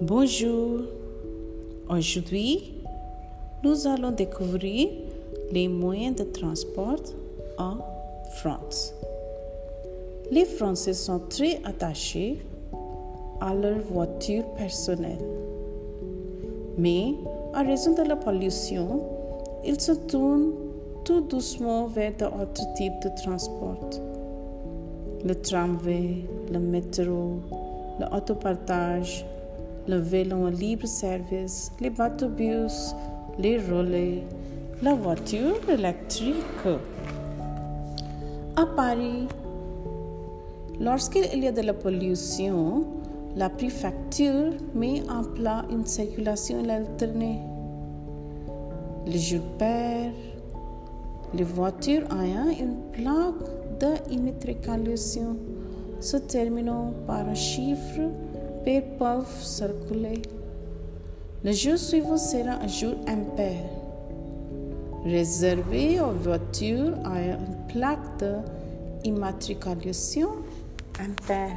Bonjour. Aujourd'hui, nous allons découvrir les moyens de transport en France. Les Français sont très attachés à leur voiture personnelle. Mais, à raison de la pollution, ils se tournent tout doucement vers d'autres types de transport. Le tramway, le métro, l'autopartage, le vélo en libre service, les bateaux-bus, les relais, la voiture électrique. À Paris, lorsqu'il y a de la pollution, la préfecture met en place une circulation alternée. Le jour pair, les voitures ayant une plaque d'immatriculation se terminam para chifre per pav circule. Ne je suis vous sera un jour impair. Réservé aux voitures à une plaque d'immatriculation impair.